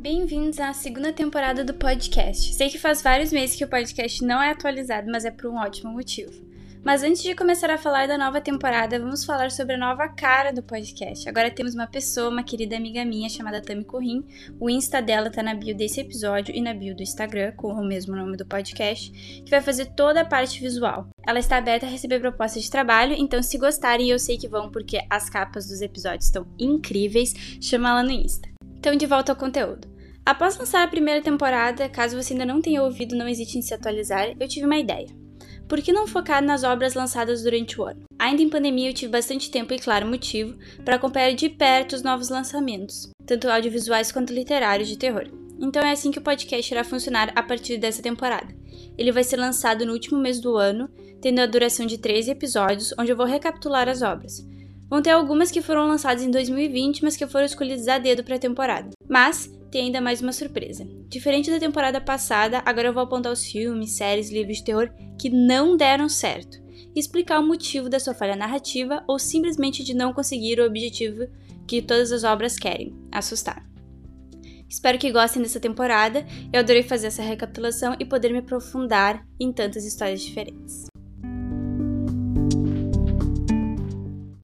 Bem-vindos à segunda temporada do podcast. Sei que faz vários meses que o podcast não é atualizado, mas é por um ótimo motivo. Mas antes de começar a falar da nova temporada, vamos falar sobre a nova cara do podcast. Agora temos uma pessoa, uma querida amiga minha chamada Tami Corrim. O Insta dela tá na bio desse episódio e na bio do Instagram, com o mesmo nome do podcast, que vai fazer toda a parte visual. Ela está aberta a receber propostas de trabalho, então se gostarem, eu sei que vão porque as capas dos episódios estão incríveis, chama ela no Insta. Então, de volta ao conteúdo. Após lançar a primeira temporada, caso você ainda não tenha ouvido Não Existe em Se Atualizar, eu tive uma ideia. Por que não focar nas obras lançadas durante o ano? Ainda em pandemia, eu tive bastante tempo e claro motivo para acompanhar de perto os novos lançamentos, tanto audiovisuais quanto literários de terror. Então é assim que o podcast irá funcionar a partir dessa temporada. Ele vai ser lançado no último mês do ano, tendo a duração de 13 episódios, onde eu vou recapitular as obras. Vão ter algumas que foram lançadas em 2020, mas que foram escolhidas a dedo para a temporada. Mas tem ainda mais uma surpresa. Diferente da temporada passada, agora eu vou apontar os filmes, séries, livros de terror que não deram certo e explicar o motivo da sua falha narrativa ou simplesmente de não conseguir o objetivo que todas as obras querem: assustar. Espero que gostem dessa temporada. Eu adorei fazer essa recapitulação e poder me aprofundar em tantas histórias diferentes.